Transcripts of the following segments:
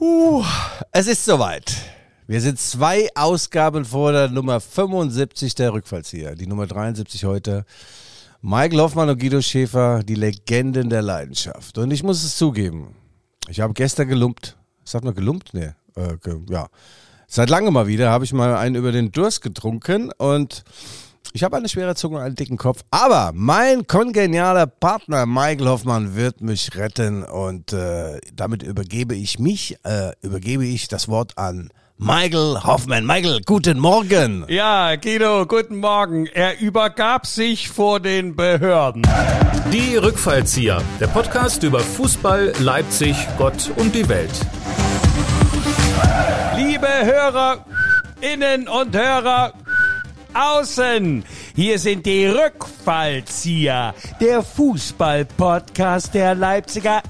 Uh, es ist soweit. Wir sind zwei Ausgaben vor der Nummer 75 der Rückfallzieher. Die Nummer 73 heute. Michael Hoffmann und Guido Schäfer, die Legenden der Leidenschaft. Und ich muss es zugeben, ich habe gestern gelumpt. Sagt man gelumpt? Nee. Äh, ge ja. Seit langem mal wieder habe ich mal einen über den Durst getrunken und ich habe eine schwere Zunge und einen dicken Kopf, aber mein kongenialer Partner Michael Hoffmann wird mich retten und äh, damit übergebe ich mich, äh, übergebe ich das Wort an Michael Hoffmann. Michael, guten Morgen. Ja, Guido, guten Morgen. Er übergab sich vor den Behörden. Die Rückfallzieher, der Podcast über Fußball, Leipzig, Gott und die Welt. Liebe Hörer, Innen und Hörer, außen. Hier sind die Rückfallzieher, der Fußball-Podcast der Leipziger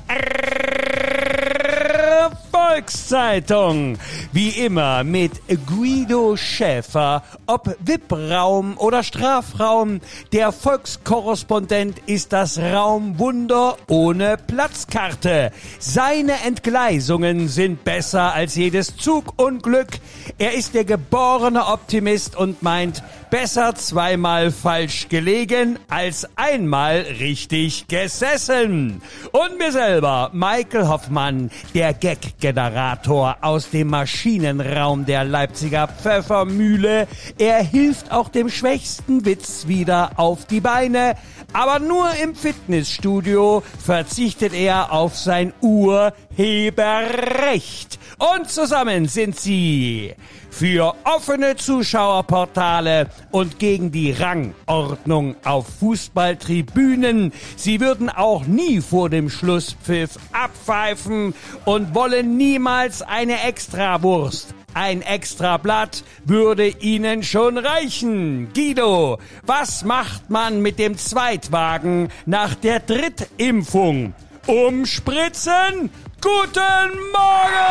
Volkszeitung. Wie immer mit Guido Schäfer, ob VIP-Raum oder Strafraum. Der Volkskorrespondent ist das Raumwunder ohne Platzkarte. Seine Entgleisungen sind besser als jedes Zugunglück. Er ist der geborene Optimist und meint, besser zweimal falsch gelegen als einmal richtig gesessen. Und mir selber, Michael Hoffmann, der Gag-Generator aus dem Maschinenraum der Leipziger Pfeffermühle. Er hilft auch dem schwächsten Witz wieder auf die Beine. Aber nur im Fitnessstudio verzichtet er auf sein Urheberrecht. Und zusammen sind sie für offene Zuschauerportale und gegen die Rangordnung auf Fußballtribünen. Sie würden auch nie vor dem Schlusspfiff abpfeifen und wollen niemals eine Extrawurst. Ein Extrablatt würde Ihnen schon reichen. Guido, was macht man mit dem Zweitwagen nach der Drittimpfung? Umspritzen? Guten Morgen!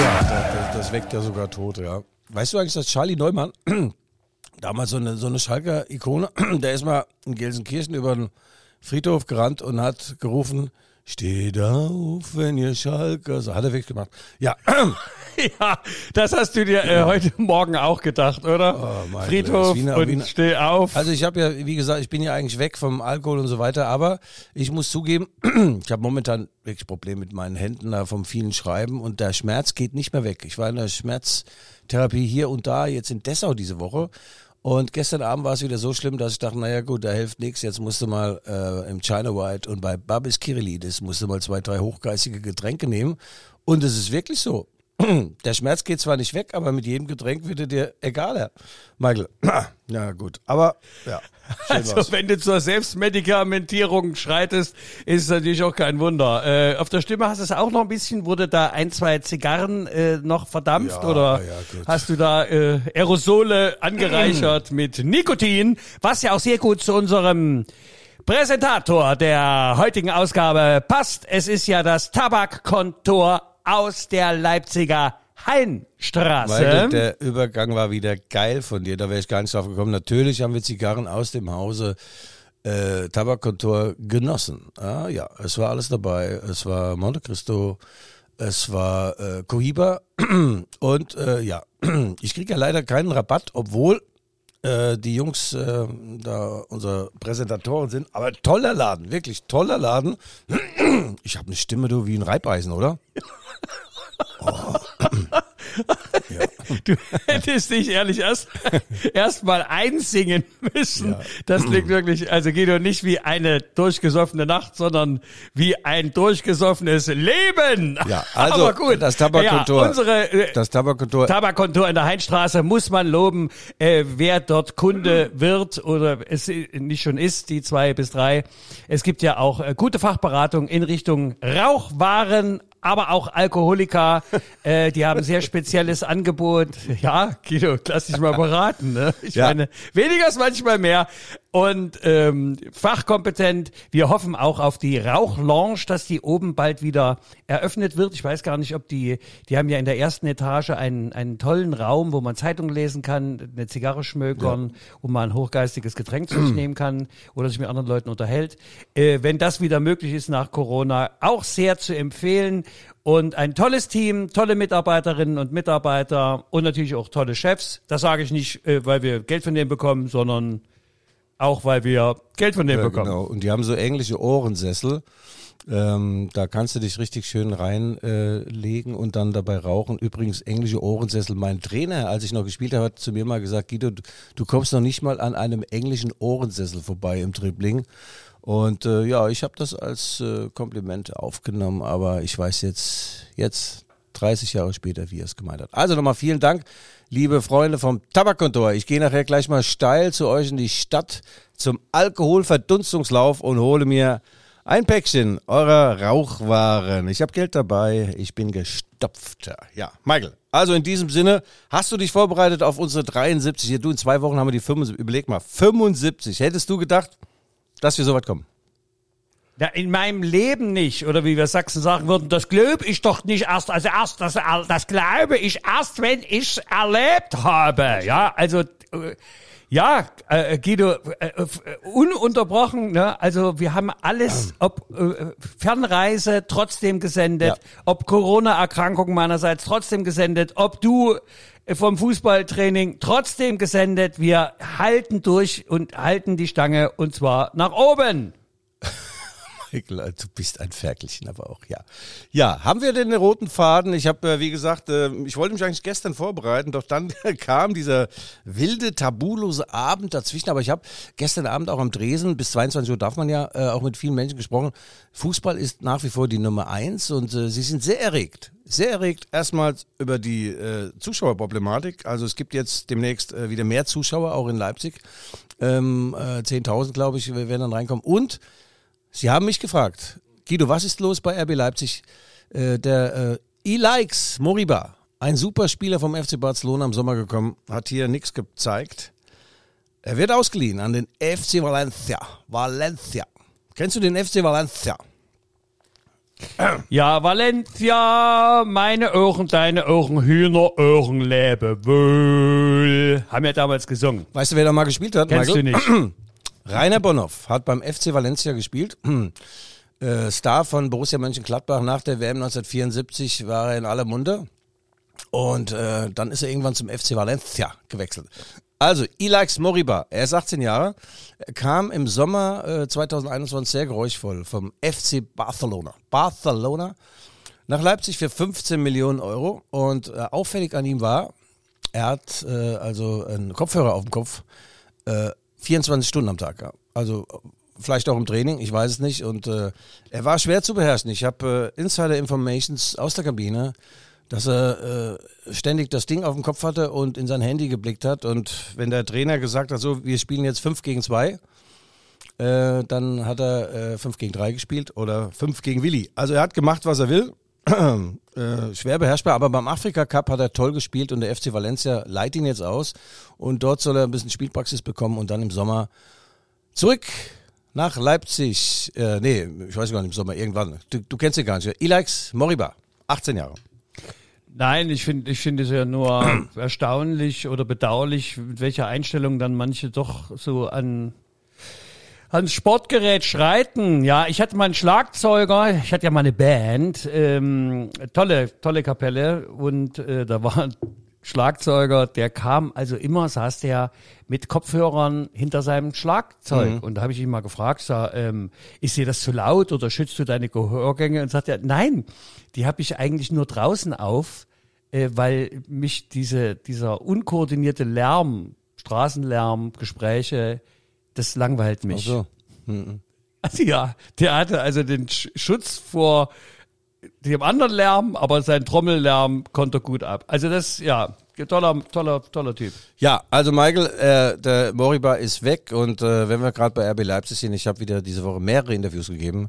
Ja, das, das weckt ja sogar Tote, ja. Weißt du eigentlich, dass Charlie Neumann, damals so eine, so eine Schalker Ikone, der ist mal in Gelsenkirchen über den Friedhof gerannt und hat gerufen, Steht auf, wenn ihr Schalker. So hat er weggemacht. Ja. ja, das hast du dir äh, heute Morgen auch gedacht, oder? Oh, Friedhof Wiener- und Wiener- steh auf. Also ich habe ja, wie gesagt, ich bin ja eigentlich weg vom Alkohol und so weiter, aber ich muss zugeben, ich habe momentan wirklich Probleme mit meinen Händen da vom vielen Schreiben und der Schmerz geht nicht mehr weg. Ich war in der Schmerztherapie hier und da, jetzt in Dessau diese Woche. Und gestern Abend war es wieder so schlimm, dass ich dachte, naja gut, da hilft nichts. Jetzt musst du mal äh, im China White und bei Babis Kirilidis musst du mal zwei, drei hochgeistige Getränke nehmen. Und es ist wirklich so. Der Schmerz geht zwar nicht weg, aber mit jedem Getränk wird er dir egaler. Michael, ja gut, aber ja. Also war's. wenn du zur Selbstmedikamentierung schreitest, ist es natürlich auch kein Wunder. Äh, auf der Stimme hast du es auch noch ein bisschen, wurde da ein, zwei Zigarren äh, noch verdampft Ja, oder ja, hast du da äh, Aerosole angereichert mit Nikotin, was ja auch sehr gut zu unserem Präsentator der heutigen Ausgabe passt. Es ist ja das Tabakkontor aus der Leipziger Hainstraße. Michael, der Übergang war wieder geil von dir, da wäre ich gar nicht drauf gekommen. Natürlich haben wir Zigarren aus dem Hause äh, Tabakkontor genossen. Ah, ja, es war alles dabei. Es war Monte Cristo, es war äh, Cohiba und äh, ja, ich kriege ja leider keinen Rabatt, obwohl äh, die Jungs äh, da unsere Präsentatoren sind. Aber toller Laden, wirklich toller Laden. Ich habe eine Stimme, du, wie ein Reibeisen, oder? Du hättest dich ehrlich erst erst mal einsingen müssen. Das klingt wirklich, also Guido, nicht wie eine durchgesoffene Nacht, sondern wie ein durchgesoffenes Leben. Ja, also Aber gut. das Tabakkontor. Ja, unsere äh, Das Tabakkontor. Tabakkontor in der Heinstraße muss man loben, äh, wer dort Kunde wird oder es nicht schon ist, die zwei bis drei. Es gibt ja auch äh, gute Fachberatung in Richtung Rauchwaren, aber auch Alkoholiker. äh, die haben sehr spezielles Angebot. Ja, Guido, lass dich mal beraten. Ne? Ich Ja. meine, weniger ist manchmal mehr. Und ähm, fachkompetent. Wir hoffen auch auf die Rauchlounge, dass die oben bald wieder eröffnet wird. Ich weiß gar nicht, ob die, die haben ja in der ersten Etage einen, einen tollen Raum, wo man Zeitungen lesen kann, eine Zigarre schmökern, ja. wo man ein hochgeistiges Getränk zu sich nehmen kann oder sich mit anderen Leuten unterhält. Äh, wenn das wieder möglich ist nach Corona, auch sehr zu empfehlen. Und ein tolles Team, tolle Mitarbeiterinnen und Mitarbeiter und natürlich auch tolle Chefs. Das sage ich nicht, äh, weil wir Geld von denen bekommen, sondern auch weil wir Geld von denen ja, bekommen. Genau. Und die haben so englische Ohrensessel. Ähm, da kannst du dich richtig schön reinlegen äh, und dann dabei rauchen. Übrigens, englische Ohrensessel. Mein Trainer, als ich noch gespielt habe, hat zu mir mal gesagt, Guido, du, kommst noch nicht mal an einem englischen Ohrensessel vorbei im Dribbling. Und äh, ja, ich habe das als äh, Kompliment aufgenommen, aber ich weiß jetzt, jetzt 30 Jahre später, wie er es gemeint hat. Also nochmal vielen Dank liebe Freunde vom Tabakkontor. Ich gehe nachher gleich mal steil zu euch in die Stadt zum Alkoholverdunstungslauf und hole mir ein Päckchen eurer Rauchwaren. Ich habe Geld dabei, ich bin gestopfter. Ja, Michael. Also in diesem Sinne, hast du dich vorbereitet auf unsere 73? Hier, du, in zwei Wochen haben wir die 75. Überleg mal, 75. Hättest du gedacht, dass wir so weit kommen? Ja, in meinem Leben nicht. Oder wie wir Sachsen sagen würden, das glaube ich doch nicht erst. Also erst, das, das glaube ich erst, wenn ich erlebt habe. Ja, also, äh, ja, äh, Guido, äh, äh, ununterbrochen, ne? Also wir haben alles, ob äh, Fernreise trotzdem gesendet, ja. ob Corona-Erkrankung meinerseits trotzdem gesendet, ob du vom Fußballtraining trotzdem gesendet. Wir halten durch und halten die Stange und zwar nach oben. Michael, du bist ein Ferkelchen, aber auch, ja. Ja, haben wir denn den roten Faden? Ich habe, äh, wie gesagt, äh, ich wollte mich eigentlich gestern vorbereiten, doch dann kam dieser wilde, tabulose Abend dazwischen. Aber ich habe gestern Abend auch am Dresen, bis 22 Uhr darf man ja äh, auch mit vielen Menschen gesprochen. Fußball ist nach wie vor die Nummer eins und sie sind sehr erregt sehr erregt erstmals über die äh, Zuschauerproblematik. Also es gibt jetzt demnächst äh, wieder mehr Zuschauer, auch in Leipzig. Ähm, äh, 10.000, glaube ich, werden dann reinkommen. Und Sie haben mich gefragt, Guido, was ist los bei RB Leipzig? Äh, der äh, E-Likes Moriba, ein super Spieler vom FC Barcelona im Sommer gekommen, hat hier nichts gezeigt. Er wird ausgeliehen an den FC Valencia. Valencia. Kennst du den FC Valencia? Ja, Valencia, meine Ohren, deine Ohren, Hühner, Ohren, lebe wohl. Haben wir damals gesungen. Weißt du, wer da mal gespielt hat? Kennst Michael? du nicht. Rainer Bonhoff hat beim FC Valencia gespielt. Äh, Star von Borussia Mönchengladbach nach der WM 1974 war er in aller Munde. Und äh, dann ist er irgendwann zum FC Valencia gewechselt. Also, Ilax Moriba, er ist 18 Jahre, kam im Sommer äh, 2021 sehr geräuschvoll vom FC Barcelona. Barcelona nach Leipzig für 15 Millionen Euro. Und äh, auffällig an ihm war, er hat äh, also einen Kopfhörer auf dem Kopf, äh, 24 Stunden am Tag. Ja. Also vielleicht auch im Training, ich weiß es nicht. Und äh, er war schwer zu beherrschen. Ich habe äh, Insider Informations aus der Kabine, dass er äh, ständig das Ding auf dem Kopf hatte und in sein Handy geblickt hat. Und wenn der Trainer gesagt hat, so, wir spielen jetzt 5 gegen 2, äh, dann hat er 5 äh, gegen 3 gespielt oder 5 gegen Willi. Also er hat gemacht, was er will. Äh, schwer beherrschbar, aber beim Afrika Cup hat er toll gespielt und der FC Valencia leiht ihn jetzt aus und dort soll er ein bisschen Spielpraxis bekommen und dann im Sommer zurück nach Leipzig. Äh, nee, ich weiß gar nicht, im Sommer irgendwann. Du, du kennst ihn gar nicht. Ilax Moriba, 18 Jahre. Nein, ich finde ich finde es ja nur erstaunlich oder bedauerlich, mit welcher Einstellung dann manche doch so an ans Sportgerät schreiten. Ja, ich hatte mal einen Schlagzeuger, ich hatte ja mal eine Band, ähm, tolle, tolle Kapelle und äh, da war ein Schlagzeuger, der kam also immer, saß der mit Kopfhörern hinter seinem Schlagzeug. Mhm. Und da habe ich ihn mal gefragt, sag, ähm, ist dir das zu laut oder schützt du deine Gehörgänge? Und sagt er, nein, die habe ich eigentlich nur draußen auf, äh, weil mich diese, dieser unkoordinierte Lärm, Straßenlärm, Gespräche, das langweilt mich. Ach so. Mhm. Also ja, der hatte also den Schutz vor dem anderen Lärm, aber sein Trommellärm konnte er gut ab. Also das, ja, toller, toller, toller Typ. Ja, also Michael, äh, der Moriba ist weg und äh, wenn wir gerade bei RB Leipzig sind, ich habe wieder diese Woche mehrere Interviews gegeben.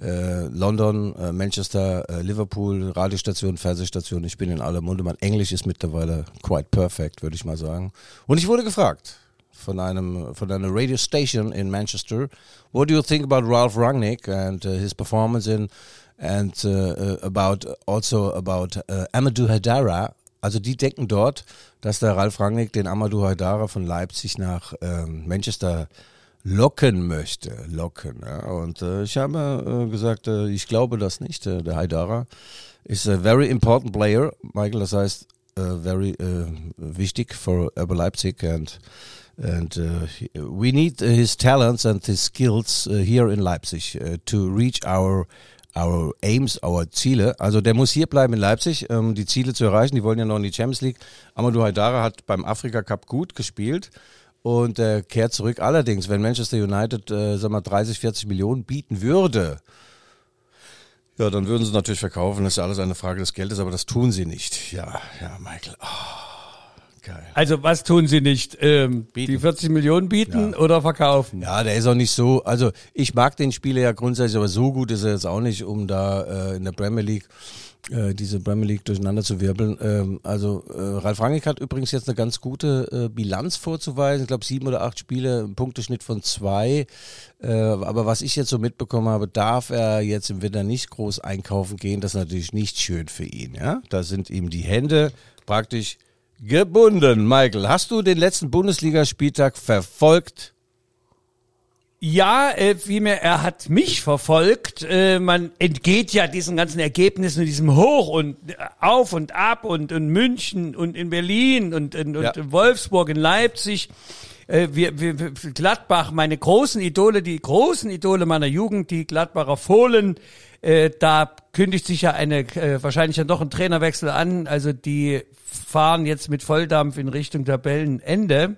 Äh, London, äh, Manchester, äh, Liverpool, Radiostation, Fernsehstation, ich bin in aller Munde. Mein Englisch ist mittlerweile quite perfect, würde ich mal sagen. Und ich wurde gefragt, von einem von einer radio station in Manchester. What do you think about Ralph Rangnick and uh, his performance in and uh, uh, about also about uh, Amadou Haidara? Also die denken dort, dass der Ralph Rangnick den Amadou Haidara von Leipzig nach ähm, Manchester locken möchte, locken. Ja. Und äh, ich habe äh, gesagt, äh, ich glaube das nicht. Äh, der Haidara ist a very important player, Michael. Das heißt, uh, very uh, wichtig for Leipzig and and uh, we need his talents and his skills uh, here in Leipzig uh, to reach our our aims, our Ziele. Also der muss hier bleiben in Leipzig, um die Ziele zu erreichen. Die wollen ja noch in die Champions League. Amadou Haidara hat beim Afrika Cup gut gespielt und äh, kehrt zurück. Allerdings, wenn Manchester United, äh, sag mal, 30, 40 Millionen bieten würde, ja, dann würden sie natürlich verkaufen. Das ist ja alles eine Frage des Geldes, aber das tun sie nicht. Ja, ja, Michael. Oh, geil. Also was tun sie nicht? Ähm, die 40 Millionen bieten Ja. oder verkaufen? Ja, der ist auch nicht so. Also ich mag den Spieler ja grundsätzlich, aber so gut ist er jetzt auch nicht, um da äh, in der Premier League äh, diese Premier League durcheinander zu wirbeln. Ähm, also äh, Ralf Rangnick hat übrigens jetzt eine ganz gute äh, Bilanz vorzuweisen. Ich glaube sieben oder acht Spiele, ein Punkteschnitt von zwei. Äh, aber was ich jetzt so mitbekommen habe, darf er jetzt im Winter nicht groß einkaufen gehen. Das ist natürlich nicht schön für ihn. Ja, da sind ihm die Hände praktisch gebunden. Michael, hast du den letzten Bundesligaspieltag verfolgt? Ja, äh, vielmehr, er hat mich verfolgt. Äh, man entgeht ja diesen ganzen Ergebnissen, diesem Hoch und äh, auf und ab und in München und in Berlin und, in, und in Wolfsburg, in Leipzig. Äh, wir, wir, Gladbach, meine großen Idole, die großen Idole meiner Jugend, die Gladbacher Fohlen, äh, da kündigt sich ja eine, äh, wahrscheinlich ja doch ein Trainerwechsel an. Also die fahren jetzt mit Volldampf in Richtung Tabellenende.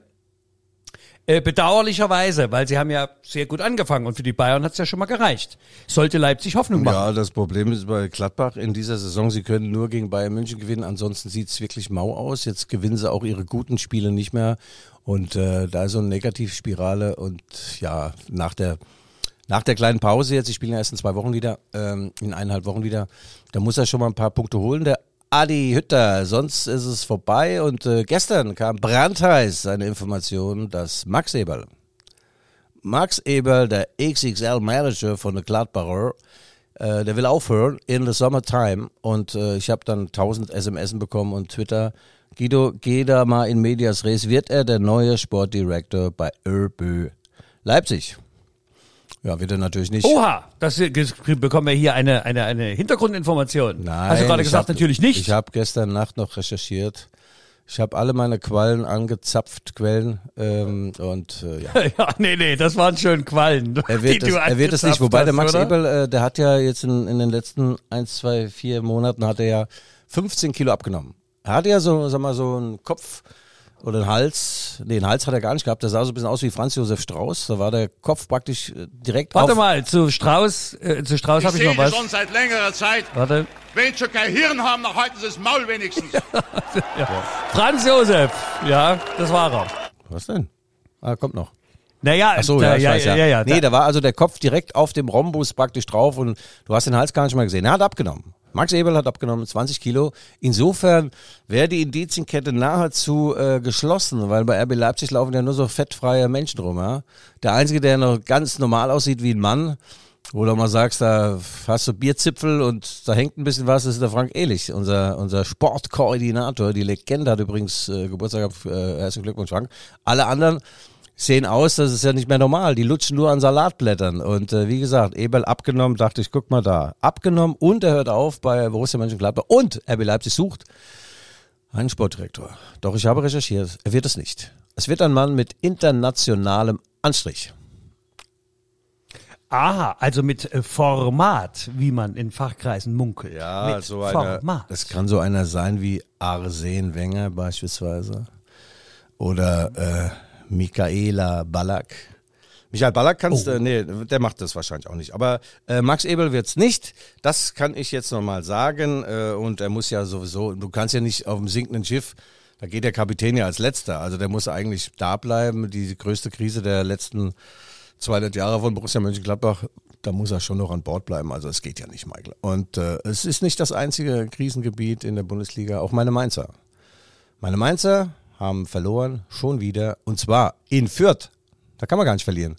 Äh, bedauerlicherweise, weil sie haben ja sehr gut angefangen und für die Bayern hat's ja schon mal gereicht. Sollte Leipzig Hoffnung machen. Ja, das Problem ist bei Gladbach in dieser Saison, sie können nur gegen Bayern München gewinnen, ansonsten sieht's wirklich mau aus. Jetzt gewinnen sie auch ihre guten Spiele nicht mehr und äh, da ist so eine Negativspirale und ja, nach der nach der kleinen Pause jetzt, ich spiele ja erst in zwei Wochen wieder, ähm, in eineinhalb Wochen wieder, da muss er schon mal ein paar Punkte holen, der Adi Hütter, sonst ist es vorbei und äh, gestern kam brandheiß eine Information, dass Max Eberl, Max Eberl, der XXL-Manager von der Gladbacher, äh, der will aufhören in the summertime und äh, ich habe dann 1000 SMS bekommen und Twitter. Guido, geh da mal in Medias Res. Wird er der neue Sportdirektor bei ÖBÖ Leipzig? Ja, wird er natürlich nicht. Oha, das bekommen wir hier eine, eine, eine Hintergrundinformation. Nein, Hast du gerade gesagt, hab- natürlich nicht. Ich habe gestern Nacht noch recherchiert. Ich habe alle meine Quallen angezapft, Quellen ähm, und äh, ja. ja, nee, nee, das waren schön Quallen. Er die wird, das, du er wird das nicht, wobei der hast, Max oder? Eberl, äh, der hat ja jetzt in, in den letzten eins, zwei, vier Monaten hat er ja 15 Kilo abgenommen. Er hatte ja so, sag mal, so einen Kopf oder einen Hals, nee, einen Hals hat er gar nicht gehabt, der sah so ein bisschen aus wie Franz Josef Strauß, da war der Kopf praktisch äh, direkt Warte auf. mal, zu Strauß, äh, zu Strauß Ich habe ich sehe noch was. schon seit längerer Zeit. Warte. Wenn schon kein Hirn haben, dann halten sie das Maul wenigstens. Franz Josef, ja, das war er. Was denn? Ah, kommt noch. Naja, Ach so, da, ja, ja, weiß, ja, ja. ja, nee, da, da war also der Kopf direkt auf dem Rhombus praktisch drauf und du hast den Hals gar nicht mal gesehen. Er hat abgenommen. Max Eberl hat abgenommen, 20 Kilo. Insofern wäre die Indizienkette nahezu äh, geschlossen, weil bei RB Leipzig laufen ja nur so fettfreie Menschen rum. Ja? Der Einzige, der noch ganz normal aussieht wie ein Mann, wo du mal sagst, da hast du Bierzipfel und da hängt ein bisschen was, das ist der Frank Ehlich, unser, unser Sportkoordinator. Die Legende hat übrigens äh, Geburtstag, äh, herzlichen Glückwunsch, Frank. Alle anderen sehen aus, das ist ja nicht mehr normal. Die lutschen nur an Salatblättern. Und äh, wie gesagt, Eberl abgenommen, dachte ich, guck mal da. Abgenommen und er hört auf bei Borussia Mönchengladbach. Und RB Leipzig sucht einen Sportdirektor. Doch ich habe recherchiert, er wird es nicht. Es wird ein Mann mit internationalem Anstrich. aha, also mit äh, Format, wie man in Fachkreisen munkelt. Ja, mit so einer, Format. das kann so einer sein wie Arsene Wenger beispielsweise. Oder äh, Michaela Ballack. Michael Ballack kannst du, nee, der macht das wahrscheinlich auch nicht. Aber äh, Max Ebel wird's nicht. Das kann ich jetzt nochmal sagen. Äh, und er muss ja sowieso, du kannst ja nicht auf dem sinkenden Schiff, da geht der Kapitän ja als letzter. Also der muss eigentlich da bleiben. Die größte Krise der letzten 200 Jahre von Borussia Mönchengladbach, da muss er schon noch an Bord bleiben. Also es geht ja nicht, Michael. Und äh, es ist nicht das einzige Krisengebiet in der Bundesliga. Auch meine Mainzer. Meine Mainzer haben verloren, schon wieder. Und zwar in Fürth. Da kann man gar nicht verlieren.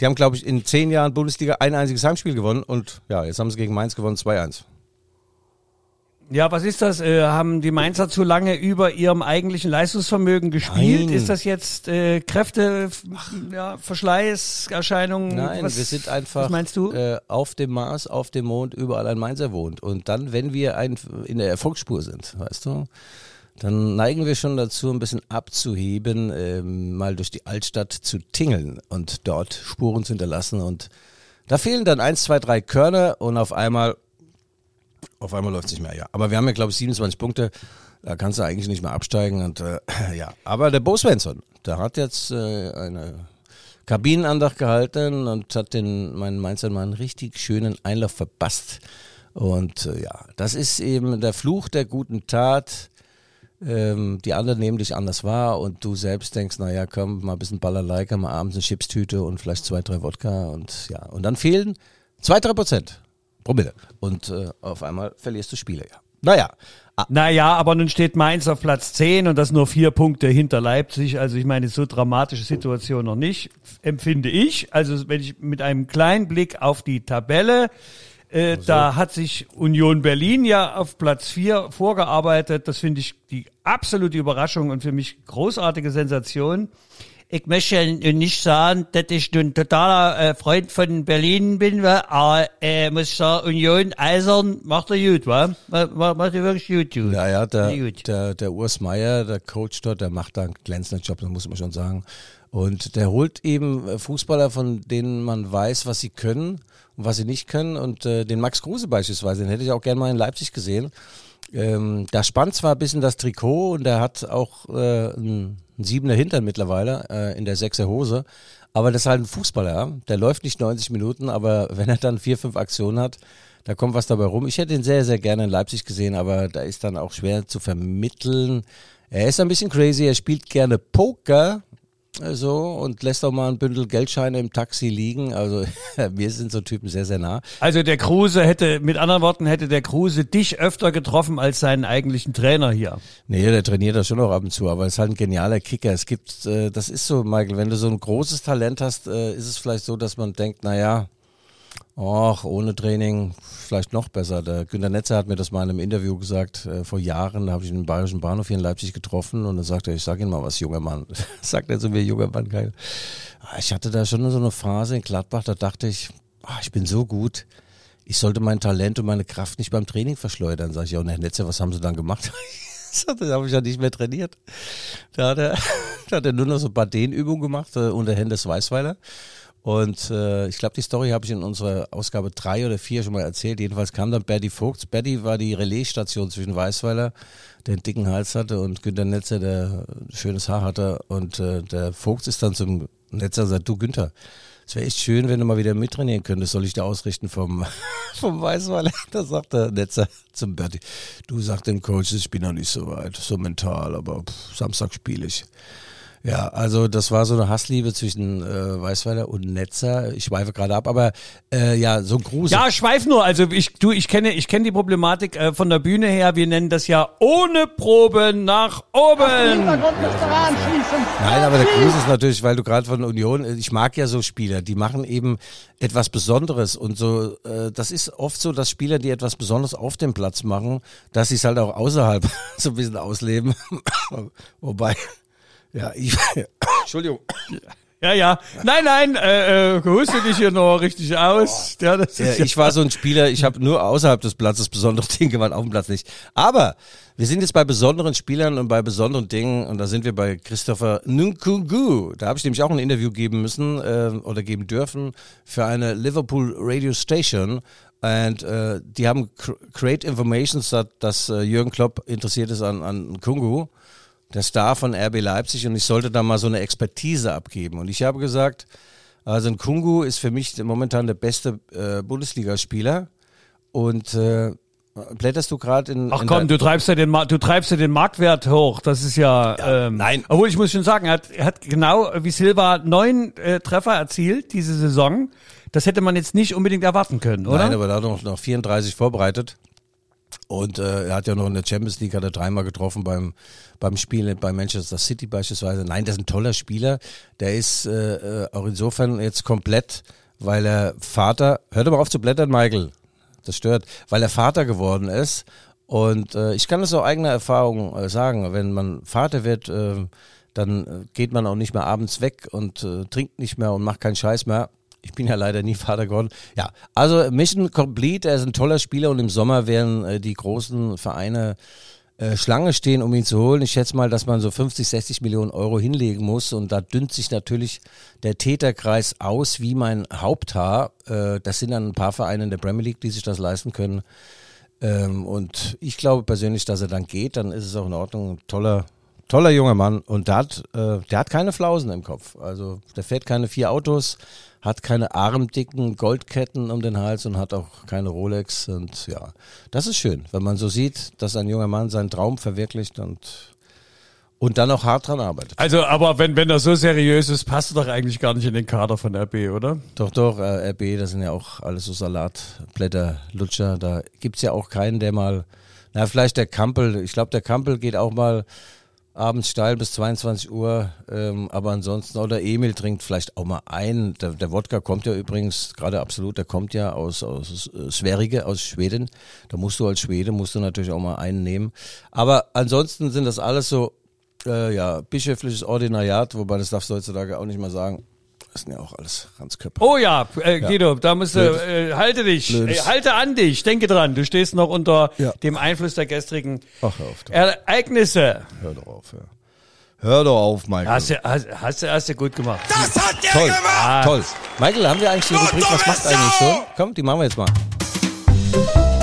Die haben, glaube ich, in zehn Jahren Bundesliga ein einziges Heimspiel gewonnen und ja, jetzt haben sie gegen Mainz gewonnen 2-1. Ja, was ist das? Äh, haben die Mainzer zu lange über ihrem eigentlichen Leistungsvermögen gespielt? Nein. Ist das jetzt äh, Kräfte, ja, Verschleißerscheinungen? Nein, was, wir sind einfach Was meinst du? Äh, auf dem Mars, auf dem Mond, überall ein Mainzer wohnt. Und dann, wenn wir ein, in der Erfolgsspur sind, weißt du, dann neigen wir schon dazu, ein bisschen abzuheben, ähm, mal durch die Altstadt zu tingeln und dort Spuren zu hinterlassen. Und da fehlen dann eins, zwei, drei Körner und auf einmal, auf einmal läuft es nicht mehr, ja. Aber wir haben ja, glaube ich, 27 Punkte. Da kannst du eigentlich nicht mehr absteigen. Und äh, ja, aber der Bo Svensson, der hat jetzt äh, eine Kabinenandacht gehalten und hat den meinen Mainzer mal einen richtig schönen Einlauf verpasst. Und äh, ja, das ist eben der Fluch der guten Tat. Ähm, die anderen nehmen dich anders wahr und du selbst denkst, naja, komm, mal ein bisschen Ballerleika, mal abends eine Chipstüte und vielleicht zwei, drei Wodka und ja. Und dann fehlen zwei, drei Prozent Promille. Und äh, auf einmal verlierst du Spiele, ja. Naja, ah, Naja, aber nun steht Mainz auf Platz 10 und das nur vier Punkte hinter Leipzig. Also ich meine, so dramatische Situation noch nicht, empfinde ich. Also wenn ich mit einem kleinen Blick auf die Tabelle, äh, da hat sich Union Berlin ja auf Platz 4 vorgearbeitet. Das finde ich die absolute Überraschung und für mich großartige Sensation. Ich möchte nicht sagen, dass ich ein totaler äh, Freund von Berlin bin, wa? aber äh, muss ich sagen, Union Eisern macht er gut, wa? Macht, macht er wirklich gut, gut. Ja, ja, der, gut. der, der Urs Meier, der Coach dort, der macht da einen glänzenden Job, das muss man schon sagen. Und der holt eben äh, Fußballer, von denen man weiß, was sie können und was sie nicht können. Und äh, den Max Kruse beispielsweise, den hätte ich auch gerne mal in Leipzig gesehen. Ähm, da spannt zwar ein bisschen das Trikot und der hat auch äh, einen siebener Hintern mittlerweile äh, in der sechser Hose. Aber das ist halt ein Fußballer, der läuft nicht 90 Minuten, aber wenn er dann vier, fünf Aktionen hat, da kommt was dabei rum. Ich hätte ihn sehr, sehr gerne in Leipzig gesehen, aber da ist dann auch schwer zu vermitteln. Er ist ein bisschen crazy, er spielt gerne Poker. So, und lässt auch mal ein Bündel Geldscheine im Taxi liegen. Also, wir sind so Typen sehr, sehr nah. Also der Kruse hätte, mit anderen Worten, hätte der Kruse dich öfter getroffen als seinen eigentlichen Trainer hier. Nee, der trainiert das schon auch ab und zu, aber ist halt ein genialer Kicker. Es gibt, äh, das ist so, Michael, wenn du so ein großes Talent hast, äh, ist es vielleicht so, dass man denkt, na ja, Och, ohne Training vielleicht noch besser. Der Günter Netzer hat mir das mal in einem Interview gesagt, äh, vor Jahren, habe ich ihn im Bayerischen Bahnhof hier in Leipzig getroffen und dann sagte er, ich sag Ihnen mal was, junger Mann. sagt er zu mir, junger Mann, geil. Ah, Ich hatte da schon so eine Phase in Gladbach, da dachte ich, ah, ich bin so gut, ich sollte mein Talent und meine Kraft nicht beim Training verschleudern. Sag ich, ja, und Herr Netzer, was haben Sie dann gemacht? da habe ich ja nicht mehr trainiert. Da hat er, da hat er nur noch so ein paar Dehnübungen gemacht äh, unter Hennes Weißweiler. Und äh, ich glaube, die Story habe ich in unserer Ausgabe drei oder vier schon mal erzählt. Jedenfalls kam dann Berdy Vogts. Berdy war die Relaisstation zwischen Weißweiler, der einen dicken Hals hatte, und Günter Netzer, der schönes Haar hatte. Und äh, der Vogts ist dann zum Netzer und sagt, du Günther, es wäre echt schön, wenn du mal wieder mittrainieren könntest. Soll ich dir ausrichten vom, vom Weißweiler? Da sagt der Netzer zum Berdy, du sag dem Coach, ich bin noch nicht so weit, so mental, aber pff, Samstag spiele ich. Ja, also das war so eine Hassliebe zwischen äh, Weißweiler und Netzer. Ich schweife gerade ab, aber äh, ja, so ein Gruß. Ja, schweif nur. Also ich, du, ich kenne, ich kenne die Problematik äh, von der Bühne her. Wir nennen das ja ohne Proben nach oben. Nein, aber der Gruß ist natürlich, weil du gerade von Union, ich mag ja so Spieler, die machen eben etwas Besonderes und so, äh, das ist oft so, dass Spieler, die etwas Besonderes auf dem Platz machen, dass sie es halt auch außerhalb so ein bisschen ausleben. Wobei, ja, ich, Entschuldigung. Ja, ja. Nein, nein, äh, äh, huste dich hier noch richtig aus. Ja, das ist ja, ich war so ein Spieler, ich habe nur außerhalb des Platzes besondere Dinge gemacht, auf dem Platz nicht. Aber wir sind jetzt bei besonderen Spielern und bei besonderen Dingen und da sind wir bei Christopher Nkungu. Da habe ich nämlich auch ein Interview geben müssen äh, oder geben dürfen für eine Liverpool Radio Station. Und äh, die haben Create Informations, dass, dass äh, Jürgen Klopp interessiert ist an, an Nkungu, der Star von RB Leipzig und ich sollte da mal so eine Expertise abgeben. Und ich habe gesagt, also Nkungu ist für mich momentan der beste äh, Bundesligaspieler. Und äh, blätterst du gerade in. Ach in komm, du treibst ja den, du treibst ja den Marktwert hoch. Das ist ja, ähm, nein. Obwohl ich muss schon sagen, er hat, er hat genau wie Silva neun äh, Treffer erzielt diese Saison. Das hätte man jetzt nicht unbedingt erwarten können, oder? Nein, aber da hat er noch, noch 34 vorbereitet. Und äh, er hat ja noch in der Champions League hat er dreimal getroffen beim beim Spiel bei Manchester City beispielsweise. Nein, das ist ein toller Spieler. Der ist äh, äh auch insofern jetzt komplett, weil er Vater. Hört mal auf zu blättern, Michael. Das stört, weil er Vater geworden ist. Und äh, ich kann das aus eigener Erfahrung äh, sagen. Wenn man Vater wird, äh, dann äh, geht man auch nicht mehr abends weg und äh, trinkt nicht mehr und macht keinen Scheiß mehr. Ich bin ja leider nie Vater geworden. Ja, also Mission Complete, er ist ein toller Spieler und im Sommer werden äh, die großen Vereine äh, Schlange stehen, um ihn zu holen. Ich schätze mal, dass man so 50, 60 Millionen Euro hinlegen muss und da dünnt sich natürlich der Täterkreis aus wie mein Haupthaar. Äh, das sind dann ein paar Vereine in der Premier League, die sich das leisten können. Ähm, und ich glaube persönlich, dass er dann geht, dann ist es auch in Ordnung. Toller, toller junger Mann und der hat, äh, der hat keine Flausen im Kopf. Also der fährt keine vier Autos, hat keine armdicken Goldketten um den Hals und hat auch keine Rolex. Und ja, das ist schön, wenn man so sieht, dass ein junger Mann seinen Traum verwirklicht und und dann auch hart dran arbeitet. Also, aber wenn, wenn das so seriös ist, passt du doch eigentlich gar nicht in den Kader von RB, oder? Doch, doch, äh, RB, das sind ja auch alles so Salatblätter, Lutscher. Da gibt's ja auch keinen, der mal, na, vielleicht der Kampel, ich glaube, der Kampel geht auch mal abends steil bis 22 Uhr, ähm, aber ansonsten, oder Emil trinkt vielleicht auch mal ein. Der, der Wodka kommt ja übrigens, gerade absolut, der kommt ja aus, aus äh, Sverige, aus Schweden. Da musst du als Schwede, musst du natürlich auch mal einen nehmen. Aber ansonsten sind das alles so, äh, ja, bischöfliches Ordinariat, wobei das darfst du heutzutage auch nicht mal sagen. Das sind ja auch alles Ranzköpfe. Oh ja, äh, Guido, da musst du, äh, halte dich, äh, halte an dich, denke dran, du stehst noch unter Ja. dem Einfluss der gestrigen Ach, hör auf. doch. Ereignisse. Hör doch auf, ja. Hör doch auf, Michael. Hast du, hast, hast du, hast du gut gemacht. Das hat der Toll, gemacht! toll. Michael, haben wir eigentlich die Rubrik, was macht eigentlich so? Komm, die machen wir jetzt mal.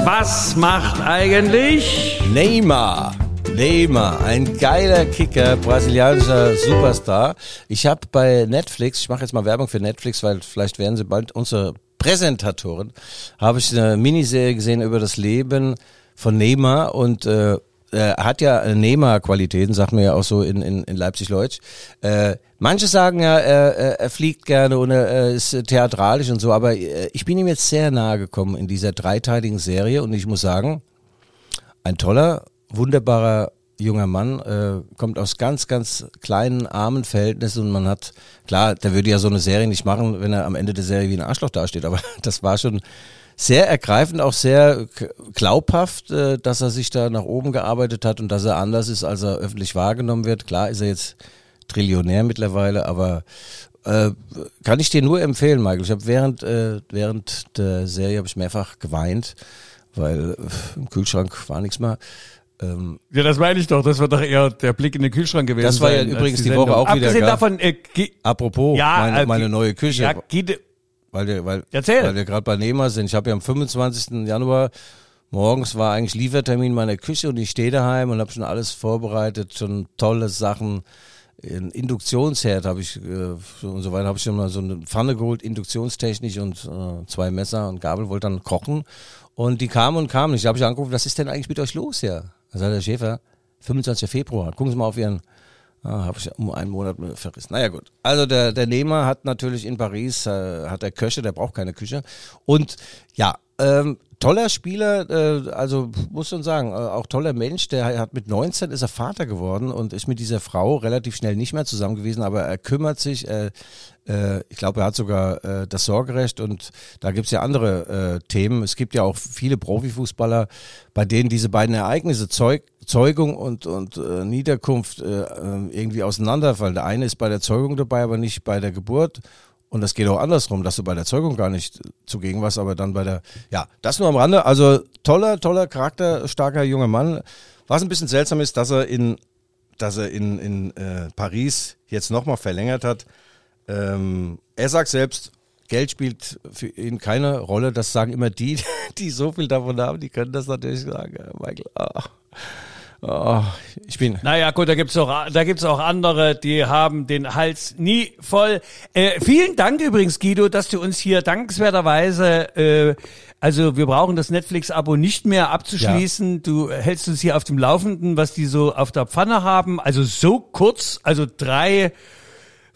Was macht eigentlich? Neymar. Neymar, ein geiler Kicker, brasilianischer Superstar. Ich habe bei Netflix, ich mache jetzt mal Werbung für Netflix, weil vielleicht werden sie bald unsere Präsentatoren, habe ich eine Miniserie gesehen über das Leben von Neymar und äh, er hat ja Neymar-Qualitäten, sagt man ja auch so in, in, in Leipzig-Leutsch. Äh, manche sagen ja, er, er, fliegt gerne und er, er ist theatralisch und so, aber äh, ich bin ihm jetzt sehr nahe gekommen in dieser dreiteiligen Serie und ich muss sagen, ein toller, wunderbarer junger Mann, äh, kommt aus ganz, ganz kleinen, armen Verhältnissen und man hat, klar, der würde ja so eine Serie nicht machen, wenn er am Ende der Serie wie ein Arschloch dasteht, aber das war schon sehr ergreifend, auch sehr glaubhaft, äh, dass er sich da nach oben gearbeitet hat und dass er anders ist, als er öffentlich wahrgenommen wird. Klar ist er jetzt Trillionär mittlerweile, aber äh, kann ich dir nur empfehlen, Michael. Ich habe während, äh, während der Serie habe ich mehrfach geweint, weil äh, im Kühlschrank war nichts mehr. Ähm, Ja, das meine ich doch. Das wird doch eher der Blick in den Kühlschrank gewesen Das war ja sein, übrigens die Sendung. Woche auch wieder, Abgesehen davon, äh, apropos, ja, meine, äh, meine neue Küche. Ja, Weil wir, weil, Erzähl. weil wir gerade bei Nehmer sind. Ich habe ja am 25. Januar morgens war eigentlich Liefertermin meiner Küche und ich stehe daheim und habe schon alles vorbereitet, schon tolle Sachen. Ein Induktionsherd habe ich äh, und so weiter. Habe ich schon mal so eine Pfanne geholt, induktionstechnisch und äh, zwei Messer und Gabel, wollte dann kochen. Und die kamen und kamen. Ich habe ich angerufen, was ist denn eigentlich mit euch los hier? Da sagt der Schäfer, 25. Februar. Gucken Sie mal auf Ihren Ah, habe ich um einen Monat verrissen. Naja gut. Also der, der Nehmer hat natürlich in Paris, äh, hat der Köche, der braucht keine Küche. Und ja, ähm, toller Spieler, äh, also muss schon sagen, äh, auch toller Mensch, der hat mit 19 ist er Vater geworden und ist mit dieser Frau relativ schnell nicht mehr zusammen gewesen, aber er kümmert sich, äh, äh, ich glaube, er hat sogar äh, das Sorgerecht und da gibt's ja andere äh, Themen. Es gibt ja auch viele Profifußballer, bei denen diese beiden Ereignisse Zeug, Zeugung und, und Niederkunft irgendwie auseinanderfallen. Der eine ist bei der Zeugung dabei, aber nicht bei der Geburt. Und das geht auch andersrum, dass du bei der Zeugung gar nicht zugegen warst, aber dann bei der, ja, das nur am Rande. Also toller, toller, charakterstarker junger Mann. Was ein bisschen seltsam ist, dass er in, dass er in, in äh, Paris jetzt nochmal verlängert hat. Ähm, er sagt selbst, Geld spielt für ihn keine Rolle. Das sagen immer die, die so viel davon haben, die können das natürlich sagen. Michael, ah, ah, ich bin, Naja, gut, da gibt's auch, da gibt's auch andere, die haben den Hals nie voll. Äh, vielen Dank übrigens, Guido, dass du uns hier dankenswerterweise, äh, also wir brauchen das Netflix-Abo nicht mehr abzuschließen. Du hältst uns hier auf dem Laufenden, was die so auf der Pfanne haben. Also so kurz, also drei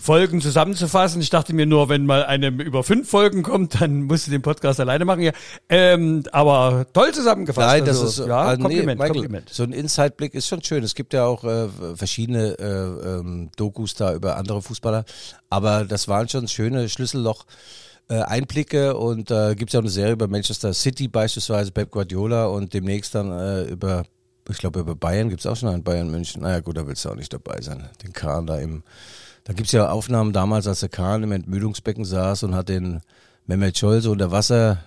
Folgen zusammenzufassen. Ich dachte mir nur, wenn mal eine über fünf Folgen kommt, dann musst du den Podcast alleine machen. Ja. Ähm, aber toll zusammengefasst. Nein, das also, ist ja, äh, nee, Kompliment, Michael, Kompliment. So ein Inside-Blick ist schon schön. Es gibt ja auch äh, verschiedene äh, ähm, Dokus da über andere Fußballer, aber das waren schon schöne Schlüsselloch. Äh, Einblicke und äh, gibt es ja auch eine Serie über Manchester City beispielsweise, Pep Guardiola und demnächst dann äh, über, ich glaube über Bayern gibt es auch schon einen Bayern München. Naja gut, da willst du auch nicht dabei sein. Den Kahn da im, da gibt es ja Aufnahmen damals, als der Kahn im Entmüdungsbecken saß und hat den Mehmet Scholl so unter Wasser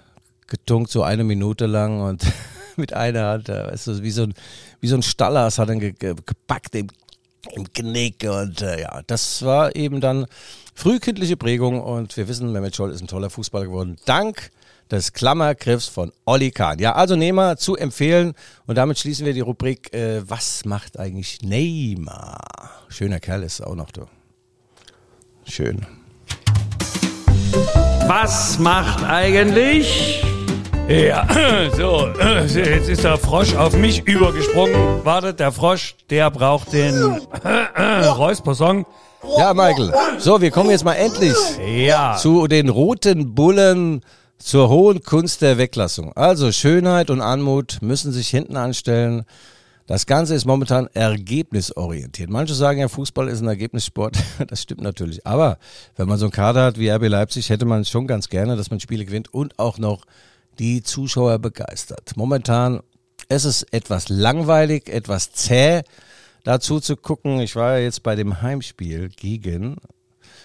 getunkt, so eine Minute lang und mit einer Hand, äh, weißt du, wie so ein, so ein Stallers hat er ge ge gepackt im, im Knick und äh, ja, das war eben dann frühkindliche Prägung und wir wissen, Mehmet Scholl ist ein toller Fußballer geworden, dank des Klammergriffs von Olli Kahn. Ja, also Neymar zu empfehlen und damit schließen wir die Rubrik, äh, was macht eigentlich Neymar? Schöner Kerl ist auch noch da. Schön. Was macht eigentlich? Ja, so, jetzt ist der Frosch auf mich übergesprungen. Wartet, der Frosch, der braucht den Räuspersong. Ja, Michael. So, wir kommen jetzt mal endlich Ja. zu den roten Bullen zur hohen Kunst der Weglassung. Also Schönheit und Anmut müssen sich hinten anstellen. Das Ganze ist momentan ergebnisorientiert. Manche sagen ja, Fußball ist ein Ergebnissport. Das stimmt natürlich. Aber wenn man so einen Kader hat wie RB Leipzig, hätte man schon ganz gerne, dass man Spiele gewinnt und auch noch die Zuschauer begeistert. Momentan ist es etwas langweilig, etwas zäh dazu zu gucken. Ich war ja jetzt bei dem Heimspiel gegen,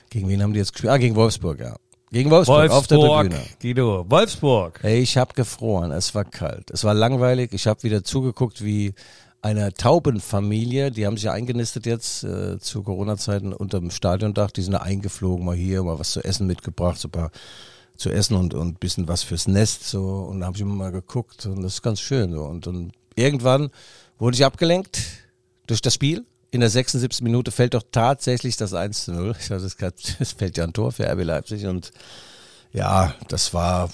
gegen wen haben die jetzt gespielt? Ah, gegen Wolfsburg, ja. Gegen Wolfsburg, auf der Wolfsburg, Tribüne. Guido, Wolfsburg. Ey, ich habe gefroren, es war kalt, es war langweilig. Ich habe wieder zugeguckt, wie eine Taubenfamilie, die haben sich ja eingenistet jetzt äh, zu Corona-Zeiten unterm Stadiondach, die sind da eingeflogen, mal hier, mal was zu essen mitgebracht, so ein paar zu essen und ein bisschen was fürs Nest so und da habe ich immer mal geguckt und das ist ganz schön so und dann irgendwann wurde ich abgelenkt durch das Spiel. In der 76. Minute fällt doch tatsächlich das 1 zu 0. Ich weiß, es fällt ja ein Tor für RB Leipzig und ja, das war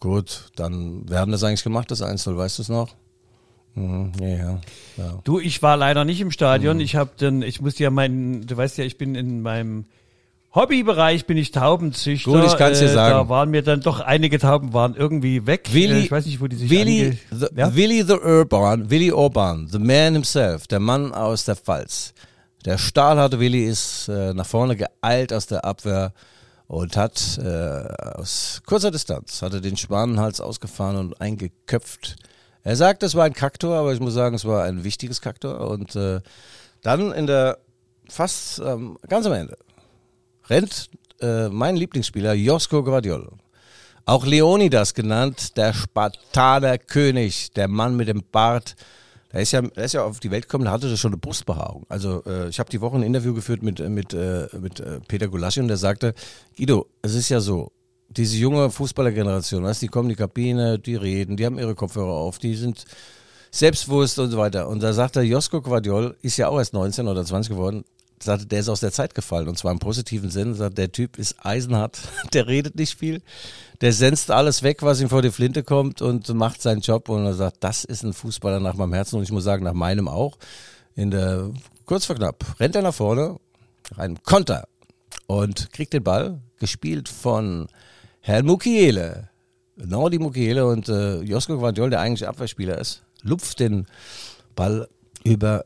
gut. Dann, wer hat das eigentlich gemacht, das 1-0, weißt du es noch? Mhm, ja, ja, ja. Du, ich war leider nicht im Stadion. Mhm. Ich habe dann, ich musste ja meinen, du weißt ja, ich bin in meinem Hobbybereich bin ich Taubenzüchter. Gut, ich kann's dir Äh, sagen. Da waren mir dann doch einige Tauben waren irgendwie weg. Willi, Äh, ich weiß nicht, wo die sich Willi, the, ja? Willi the Urban, Willi Orban, the man himself, der Mann aus der Pfalz. Der stahlharte Willi ist äh, nach vorne geeilt aus der Abwehr und hat äh, aus kurzer Distanz hat er den Schwanenhals ausgefahren und eingeköpft. Er sagt, es war ein Kaktor, aber ich muss sagen, es war ein wichtiges Kaktor. Und äh, dann in der fast ähm, ganz am Ende rennt äh, mein Lieblingsspieler Josko Guardiol. Auch Leonidas genannt, der Spartaner König, der Mann mit dem Bart. Der ist ja, der ist ja auf die Welt gekommen, da hatte er schon eine Brustbehaarung. Also äh, ich habe die Woche ein Interview geführt mit, äh, mit, äh, mit äh, Peter Gulaschi und der sagte, Guido, es ist ja so, diese junge Fußballergeneration, weißt, die kommen in die Kabine, die reden, die haben ihre Kopfhörer auf, die sind selbstbewusst und so weiter. Und da sagt er, Josko Guardiol ist ja auch erst 19 oder 20 geworden, sagte, der ist aus der Zeit gefallen und zwar im positiven Sinn. Sagt, der Typ ist eisenhart, der redet nicht viel, der senzt alles weg, was ihm vor die Flinte kommt und macht seinen Job und er sagt, das ist ein Fußballer nach meinem Herzen und ich muss sagen, nach meinem auch. In der, kurz vor knapp, rennt er nach vorne, ein Konter und kriegt den Ball, gespielt von Herrn Mukiele. Nordi Mukiele und äh, Josko Guardiol, der eigentlich Abwehrspieler ist, lupft den Ball über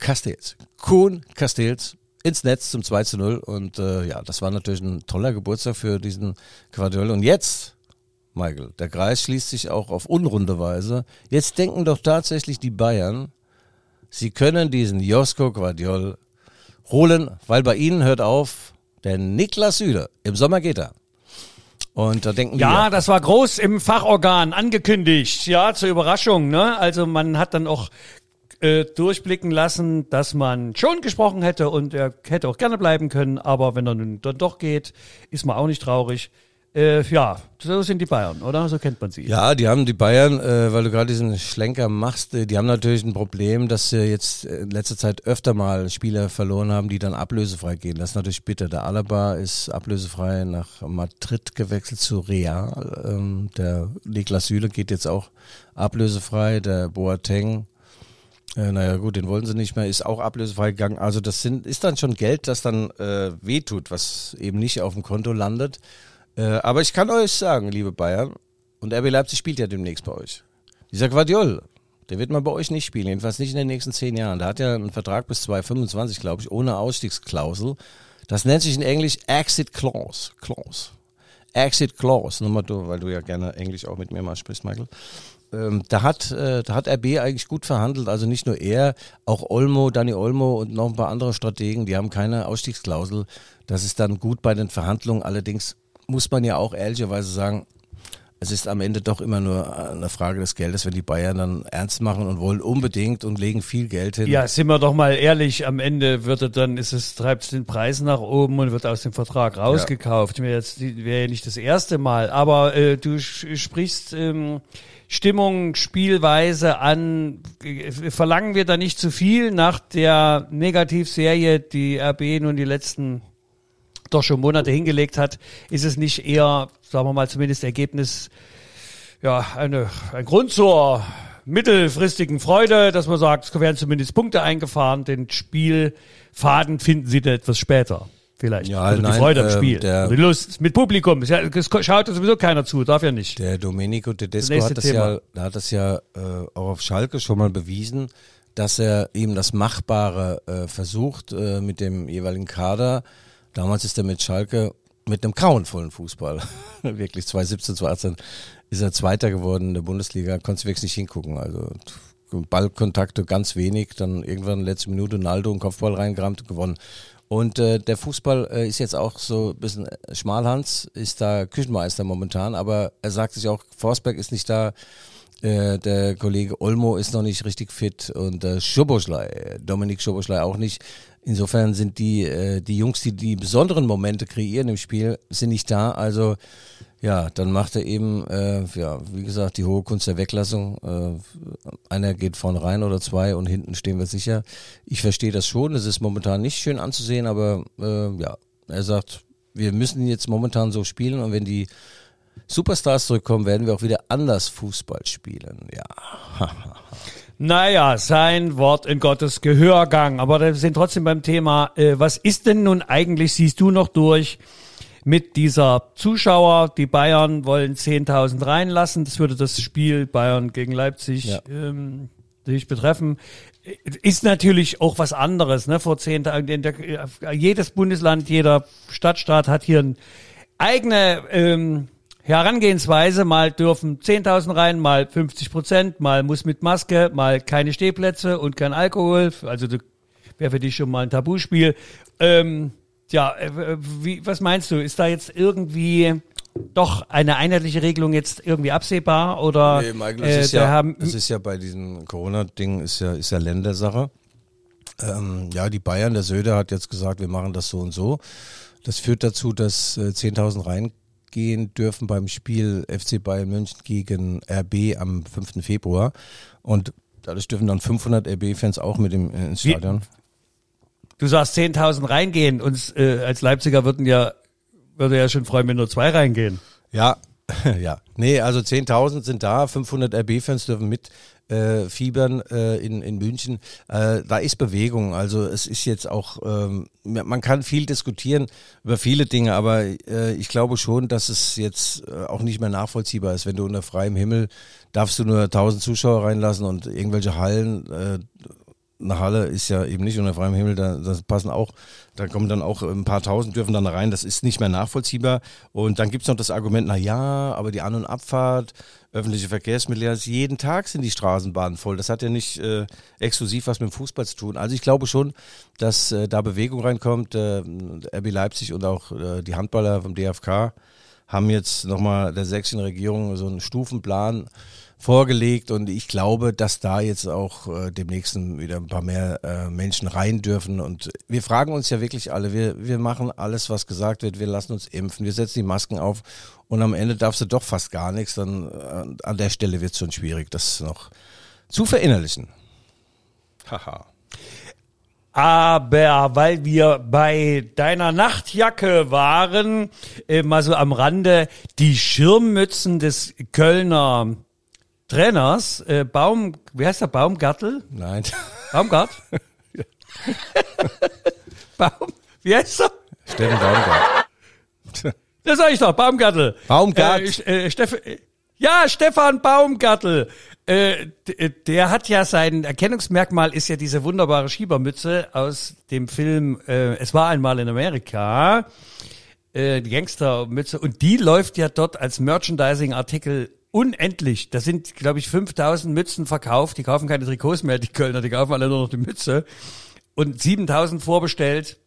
Castells. Kuhn Castells ins Netz zum 2 zu 0. Und äh, ja, das war natürlich ein toller Geburtstag für diesen Guardiol. Und jetzt, Michael, der Kreis schließt sich auch auf unrunde Weise. Jetzt denken doch tatsächlich die Bayern, sie können diesen Josko Guardiol holen, weil bei ihnen hört auf der Niklas Süle. Im Sommer geht er. Und da denken Ja, wir, das war groß im Fachorgan angekündigt. Ja, zur Überraschung. Ne? Also man hat dann auch äh, durchblicken lassen, dass man schon gesprochen hätte und er hätte auch gerne bleiben können. Aber wenn er nun dann doch geht, ist man auch nicht traurig. Äh, ja, so sind die Bayern, oder? So kennt man sie. Ja, die haben die Bayern, äh, weil du gerade diesen Schlenker machst, äh, die haben natürlich ein Problem, dass sie jetzt in letzter Zeit öfter mal Spieler verloren haben, die dann ablösefrei gehen. Das ist natürlich bitter. Der Alaba ist ablösefrei nach Madrid gewechselt zu Real. Ähm, der Niklas Süle geht jetzt auch ablösefrei. Der Boateng Äh, naja, gut, den wollen sie nicht mehr, ist auch ablösefrei gegangen. Also das sind, ist dann schon Geld, das dann äh, wehtut, was eben nicht auf dem Konto landet. Äh, aber ich kann euch sagen, liebe Bayern, und RB Leipzig spielt ja demnächst bei euch. Dieser Guardiol, der wird mal bei euch nicht spielen, jedenfalls nicht in den nächsten zehn Jahren. Der hat ja einen Vertrag bis 2025, glaube ich, ohne Ausstiegsklausel. Das nennt sich in Englisch Exit Clause. Clause. Exit Clause, nur mal du, weil du ja gerne Englisch auch mit mir mal sprichst, Michael. Ähm, da hat, äh, da hat RB eigentlich gut verhandelt. Also nicht nur er, auch Olmo, Dani Olmo und noch ein paar andere Strategen, die haben keine Ausstiegsklausel. Das ist dann gut bei den Verhandlungen. Allerdings muss man ja auch ehrlicherweise sagen, es ist am Ende doch immer nur eine Frage des Geldes, wenn die Bayern dann ernst machen und wollen unbedingt und legen viel Geld hin. Ja, sind wir doch mal ehrlich, am Ende wird dann, ist es, treibt es den Preis nach oben und wird aus dem Vertrag rausgekauft. Ja. Wäre jetzt wäre ja nicht das erste Mal. Aber äh, du sprichst ähm, Stimmung, Spielweise an. Verlangen wir da nicht zu viel nach der Negativserie, die RB nun die letzten doch schon Monate hingelegt hat, ist es nicht eher, sagen wir mal, zumindest Ergebnis, ja, eine, ein Grund zur mittelfristigen Freude, dass man sagt, es werden zumindest Punkte eingefahren, den Spielfaden finden sie dann etwas später. Vielleicht. Ja, also nein, die Freude am äh, Spiel. Der, die Lust mit Publikum. Es schaut sowieso keiner zu, darf ja nicht. Der Domenico Tedesco hat das, ja, hat das ja äh, auch auf Schalke schon mal bewiesen, dass er eben das Machbare äh, versucht äh, mit dem jeweiligen Kader Damals ist er mit Schalke mit einem grauenvollen Fußball, wirklich 2017, 2018, ist er Zweiter geworden in der Bundesliga, konntest du wirklich nicht hingucken. Also Ballkontakte ganz wenig, dann irgendwann letzte Minute Naldo einen Kopfball reingerammt und gewonnen. Und äh, der Fußball äh, ist jetzt auch so ein bisschen Schmalhans, ist da Küchenmeister momentan, aber er sagt sich auch, Forsberg ist nicht da, äh, der Kollege Olmo ist noch nicht richtig fit und äh, Schoboschlei, Dominik Schoboschlei auch nicht. Insofern sind die, äh, die Jungs, die die besonderen Momente kreieren im Spiel, sind nicht da. Also ja, dann macht er eben, äh, ja, wie gesagt, die hohe Kunst der Weglassung. Äh, einer geht vorne rein oder zwei und hinten stehen wir sicher. Ich verstehe das schon. Es ist momentan nicht schön anzusehen, aber äh, ja, er sagt, wir müssen jetzt momentan so spielen und wenn die Superstars zurückkommen, werden wir auch wieder anders Fußball spielen. Ja. Naja, sein Wort in Gottes Gehörgang. Aber wir sind trotzdem beim Thema, äh, was ist denn nun eigentlich, siehst du noch durch, mit dieser Zuschauer, die Bayern wollen 10.000 reinlassen. Das würde das Spiel Bayern gegen Leipzig ja. ähm, sich betreffen. Ist natürlich auch was anderes. Ne? Vor zehn Tagen, jedes Bundesland, jeder Stadtstaat hat hier ein eigene ähm, Herangehensweise, mal dürfen 10.000 rein, mal 50 Prozent, mal muss mit Maske, mal keine Stehplätze und kein Alkohol. Also wäre für dich schon mal ein Tabuspiel. Ähm, ja, äh, wie, was meinst du? Ist da jetzt irgendwie doch eine einheitliche Regelung jetzt irgendwie absehbar oder? Nee, Michael, es, äh, ist, ja, haben, es ist ja bei diesem Corona-Ding ist ja, ist ja Ländersache. Ähm, ja, die Bayern, der Söder hat jetzt gesagt, wir machen das so und so. Das führt dazu, dass äh, 10.000 rein gehen dürfen beim Spiel FC Bayern München gegen RB am 5. Februar. Und dadurch dürfen dann 500 RB-Fans auch mit im, äh, ins Stadion. Du sagst 10.000 reingehen. Uns äh, als Leipziger würden ja, würde ja schon freuen, wenn nur zwei reingehen. Ja, ja. Nee, also 10.000 sind da, 500 RB-Fans dürfen mit äh, fiebern äh, in, in München. Äh, da ist Bewegung. Also es ist jetzt auch, ähm, man kann viel diskutieren über viele Dinge, aber äh, ich glaube schon, dass es jetzt äh, auch nicht mehr nachvollziehbar ist, wenn du unter freiem Himmel darfst du nur 1000 Zuschauer reinlassen und irgendwelche Hallen äh, eine Halle ist ja eben nicht unter freiem Himmel, da das passen auch, da kommen dann auch ein paar tausend dürfen dann rein, das ist nicht mehr nachvollziehbar. Und dann gibt es noch das Argument, na ja, aber die An- und Abfahrt, öffentliche Verkehrsmittel, also jeden Tag sind die Straßenbahnen voll. Das hat ja nicht äh, exklusiv was mit dem Fußball zu tun. Also ich glaube schon, dass äh, da Bewegung reinkommt. Äh, RB Leipzig und auch äh, die Handballer vom DFK haben jetzt nochmal der sächsischen Regierung so einen Stufenplan vorgelegt und ich glaube, dass da jetzt auch äh, demnächst wieder ein paar mehr äh, Menschen rein dürfen und wir fragen uns ja wirklich alle, wir, wir machen alles, was gesagt wird, wir lassen uns impfen, wir setzen die Masken auf und am Ende darfst du doch fast gar nichts, dann äh, an der Stelle wird es schon schwierig, das noch zu verinnerlichen. Haha. Aber weil wir bei deiner Nachtjacke waren, äh, mal so am Rande, die Schirmmützen des Kölner Trainers, äh, Baum, wie heißt der, Baumgartel? Nein. Baumgart? Baum, wie heißt er? Steffen Baumgart. Das sag ich doch, Baumgartel. Baumgart. Äh, äh, Steff äh, ja, Stefan Baumgartel. Äh, äh, der hat ja sein Erkennungsmerkmal ist ja diese wunderbare Schiebermütze aus dem Film äh, Es war einmal in Amerika. Äh, die Gangstermütze. Und die läuft ja dort als Merchandising-Artikel unendlich. Da sind, glaube ich, 5000 Mützen verkauft. Die kaufen keine Trikots mehr, die Kölner, die kaufen alle nur noch die Mütze. Und 7000 vorbestellt.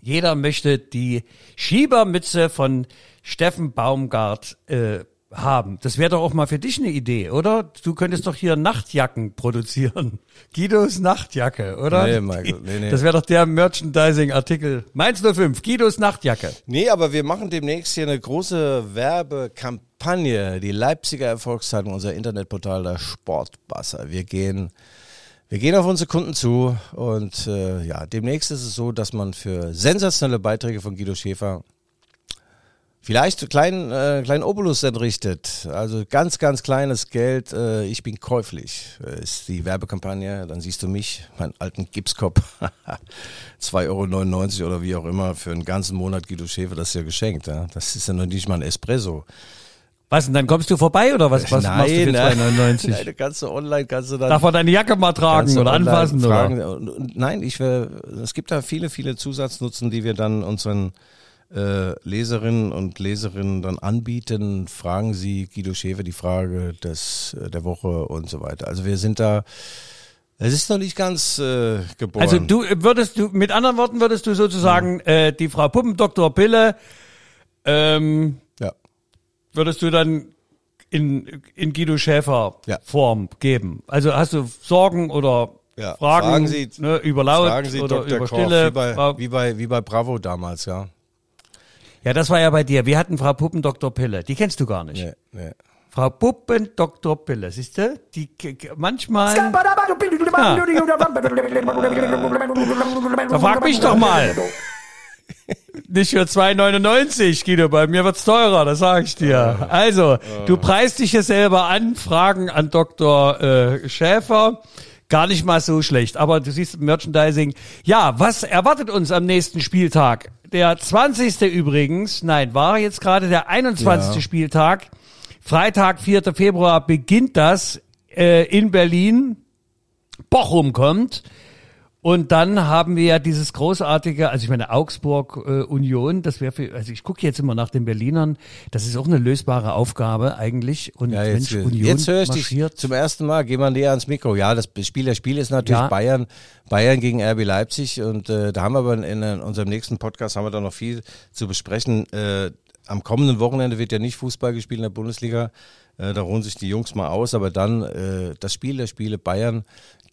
Jeder möchte die Schiebermütze von Steffen Baumgart äh, haben. Das wäre doch auch mal für dich eine Idee, oder? Du könntest doch hier Nachtjacken produzieren. Guidos Nachtjacke, oder? Nee, Michael, nee, nee. Das wäre doch der Merchandising-Artikel. Mainz 05, Guidos Nachtjacke. Nee, aber wir machen demnächst hier eine große Werbekampagne. Die Leipziger Erfolgszeitung, unser Internetportal der Sportbasser. Wir gehen, wir gehen auf unsere Kunden zu und äh, ja, demnächst ist es so, dass man für sensationelle Beiträge von Guido Schäfer vielleicht einen kleinen, äh, kleinen Obolus entrichtet. Also ganz, ganz kleines Geld. Äh, ich bin käuflich. Äh, ist die Werbekampagne. Dann siehst du mich, meinen alten Gipskopf. 2,99 Euro oder wie auch immer für einen ganzen Monat Guido Schäfer. Das ist ja geschenkt. Ja? Das ist ja noch nicht mal ein Espresso. Was, und dann kommst du vorbei, oder was, was machst du für 2,99? Nein, du kannst du online, kannst du dann... Darf man deine Jacke mal tragen oder anfassen, fragen. oder? Nein, ich will, es gibt da viele, viele Zusatznutzen, die wir dann unseren äh, Leserinnen und Leserinnen dann anbieten. Fragen Sie Guido Schäfer die Frage des, äh, der Woche und so weiter. Also wir sind da, es ist noch nicht ganz äh, geboren. Also du äh, würdest du, mit anderen Worten würdest du sozusagen äh, die Frau Puppendoktor Pille, ähm. Würdest du dann in, in Guido Schäfer Ja. Form geben. Also hast du Sorgen oder Ja, Fragen, fragen Sie- ne, über Laut Fragen Sie oder Dr. über Koch, Stille? wie bei, wie, bei, wie bei Bravo damals, ja. ja, das war ja bei dir. Wir hatten Frau Puppendoktor Pille. Die kennst du gar nicht. Nee, nee. Frau Puppendoktor Pille, siehst du? Die manchmal. Da frag mich doch mal. Nicht für 2,99, Guido, bei mir wird's teurer, das sage ich dir. Also, du preist dich hier selber an, Fragen an Dr. Äh, Schäfer. Gar nicht mal so schlecht, aber du siehst Merchandising. Ja, was erwartet uns am nächsten Spieltag? Der 20. übrigens, nein, war jetzt gerade der 21. Ja. Spieltag. Freitag, 4. Februar beginnt das äh, in Berlin. Bochum kommt. Und dann haben wir ja dieses großartige, also ich meine Augsburg äh, Union, das wäre für, also ich gucke jetzt immer nach den Berlinern, das ist auch eine lösbare Aufgabe eigentlich. Und Ja, jetzt, Mensch, Union jetzt höre ich dich marschiert. zum ersten Mal. Geh mal näher ans Mikro. Ja, das Spiel der Spiel ist natürlich Ja. Bayern, Bayern gegen RB Leipzig. Und äh, da haben wir aber in, in unserem nächsten Podcast haben wir da noch viel zu besprechen. Äh, am kommenden Wochenende wird ja nicht Fußball gespielt in der Bundesliga. Äh, da ruhen sich die Jungs mal aus. Aber dann äh, das Spiel der Spiele Bayern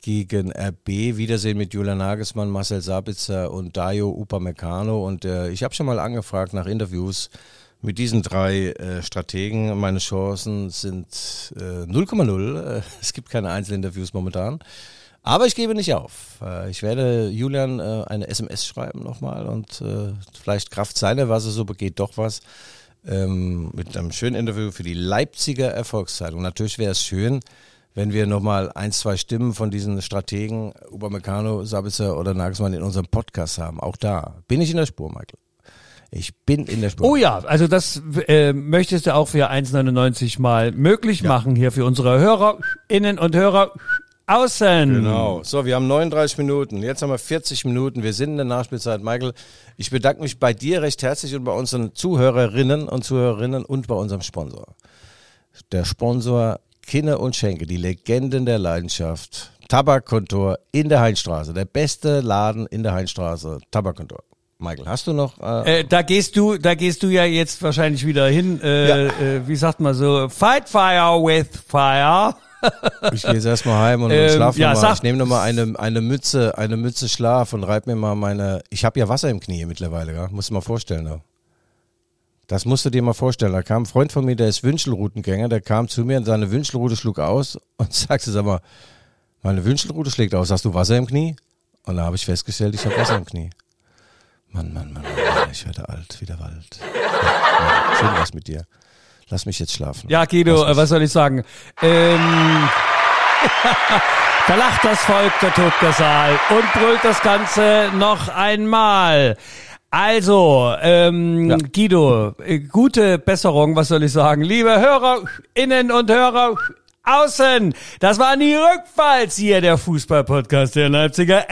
gegen RB. Wiedersehen mit Julian Nagelsmann, Marcel Sabitzer und Dayo Upamecano. Und äh, ich habe schon mal angefragt nach Interviews mit diesen drei äh, Strategen. Meine Chancen sind äh, 0,0. Äh, es gibt keine Einzelinterviews momentan. Aber ich gebe nicht auf. Äh, ich werde Julian äh, eine SMS schreiben nochmal und äh, vielleicht Kraft seiner, er so begeht, doch was. Ähm, mit einem schönen Interview für die Leipziger Erfolgszeitung. Natürlich wäre es schön, wenn wir nochmal ein, zwei Stimmen von diesen Strategen, Upamecano, Sabitzer oder Nagelsmann in unserem Podcast haben. Auch da bin ich in der Spur, Michael. Ich bin in der Spur. Oh ja, also das äh, möchtest du auch für 1,99 mal möglich machen hier für unsere HörerInnen und Hörer außen. Genau. So, wir haben 39 Minuten. Jetzt haben wir 40 Minuten. Wir sind in der Nachspielzeit. Michael, ich bedanke mich bei dir recht herzlich und bei unseren Zuhörerinnen und Zuhörerinnen und bei unserem Sponsor. Der Sponsor Kinne und Schenke, die Legenden der Leidenschaft. Tabakkontor in der Heinstraße. Der beste Laden in der Heinstraße. Tabakkontor. Michael, hast du noch? Äh, Äh, da gehst du, da gehst du ja jetzt wahrscheinlich wieder hin. Äh, Ja. äh, wie sagt man so? Fight fire with fire. ich gehe jetzt erstmal heim und, Ähm, schlaf ja, nochmal. Ich nehme nochmal eine, eine Mütze, eine Mütze Schlaf und reib mir mal meine. Ich habe ja Wasser im Knie mittlerweile, ja? Musst du mal vorstellen. Ja? Das musst du dir mal vorstellen. Da kam ein Freund von mir, der ist Wünschelroutengänger, der kam zu mir und seine Wünschelrute schlug aus und sagte, sag mal, meine Wünschelrute schlägt aus, hast du Wasser im Knie? Und da habe ich festgestellt, ich habe Wasser im Knie. Mann, Mann, Mann, Mann, ich werde alt wie der Wald. Ja, schön was mit dir. Lass mich jetzt schlafen. Ja, Guido, was soll ich sagen? Ähm, da lacht das Volk, da tobt der Saal und brüllt das Ganze noch einmal. Also, ähm, Ja. Guido, äh, gute Besserung, was soll ich sagen? Liebe Hörerinnen und Hörer außen, das waren die Rückfalls hier, der Fußballpodcast der Leipziger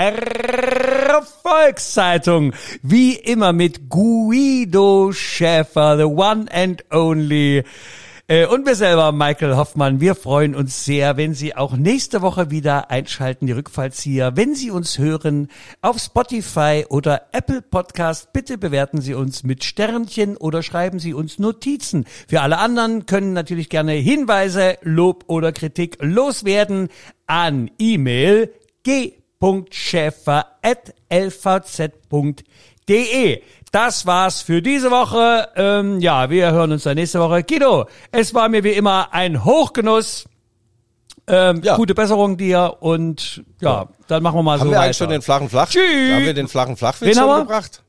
Volkszeitung. Wie immer mit Guido Schäfer, the one and only. Äh, Und wir selber, Michael Hoffmann, wir freuen uns sehr, wenn Sie auch nächste Woche wieder einschalten, die Rückfallzieher. Wenn Sie uns hören auf Spotify oder Apple Podcast, bitte bewerten Sie uns mit Sternchen oder schreiben Sie uns Notizen. Für alle anderen können natürlich gerne Hinweise, Lob oder Kritik loswerden an E-Mail g.schäfer.lvz.de. Das war's für diese Woche. Ähm, ja, wir hören uns dann nächste Woche. Guido, es war mir wie immer ein Hochgenuss. Ähm, Ja. Gute Besserung dir und ja, dann machen wir mal Haben so wir weiter. eigentlich schon den flachen Flach? Tschüss. Haben wir den flachen Flachwitz schon gebracht?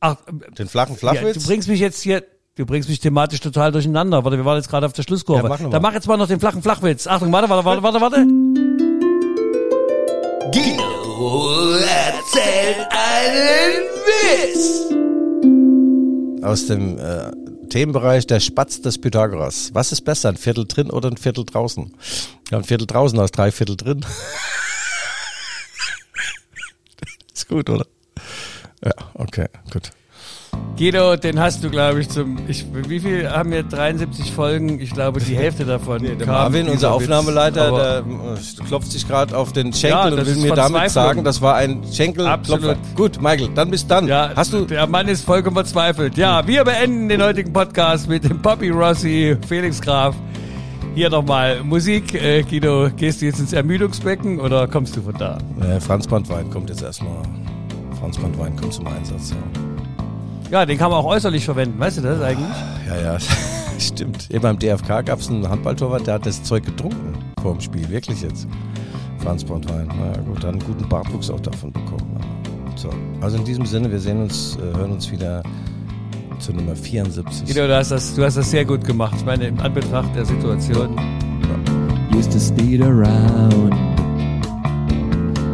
Ach, Den flachen ja, Flachwitz? du bringst mich jetzt hier, du bringst mich thematisch total durcheinander. Warte, wir waren jetzt gerade auf der Schlusskurve. Ja, mach dann mach jetzt mal noch den flachen Flachwitz. Achtung, warte, warte, warte, warte, warte. Guido erzählt einen Witz. Aus dem äh, Themenbereich der Spatz des Pythagoras. Was ist besser, ein Viertel drin oder ein Viertel draußen? Ja, ein Viertel draußen aus drei Viertel drin. ist gut, oder? Ja, okay, gut. Guido, den hast du, glaube ich, zum. Ich, wie viel haben wir? 73 Folgen. Ich glaube, die Hälfte davon. Der kam Marvin, unser. Aufnahmeleiter, der äh, klopft sich gerade auf den Ja, Schenkel und das will mir damit sagen, das war ein Schenkelklopfer. Absolut. Gut, Michael, dann bis dann. Ja, Hast du der Mann ist vollkommen verzweifelt. Ja, wir beenden den heutigen Podcast mit dem Poppy Rossi, Felix Graf. Hier nochmal Musik. Äh, Guido, gehst du jetzt ins Ermüdungsbecken oder kommst du von da? äh, Franz Bandwein kommt jetzt erstmal. Franz Bandwein kommt zum Einsatz. Ja. Ja, den kann man auch äußerlich verwenden. Weißt du das eigentlich? Ja, ja, stimmt. Hier beim DFK gab es einen Handballtorwart, der hat das Zeug getrunken vor dem Spiel. Wirklich jetzt. Franz Pontwein. Na ja, gut, dann einen guten Bartwuchs auch davon bekommen. Ja. So. Also in diesem Sinne, wir sehen uns, äh, hören uns wieder zur Nummer 74. Guido, du hast, das, du hast das sehr gut gemacht. Ich meine, im Anbetracht der Situation. used to speed around,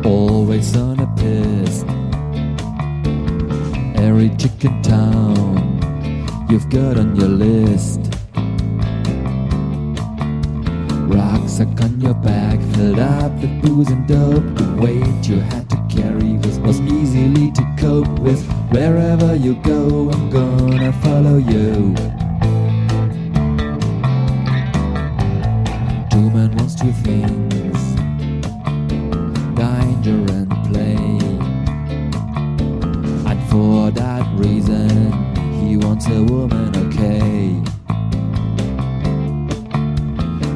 always on a piss. Every chick in town you've got on your list. Rucksack on your back, filled up with booze and dope. The weight you had to carry was, was easily to cope with. Wherever you go, I'm gonna follow you. Two men wants two things danger and play. For that reason, he wants a woman, okay.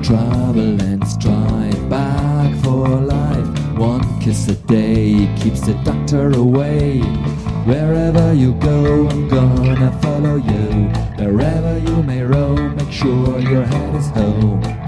Trouble and strife, back for life. One kiss a day keeps the doctor away. Wherever you go, I'm gonna follow you. Wherever you may roam, make sure your head is home.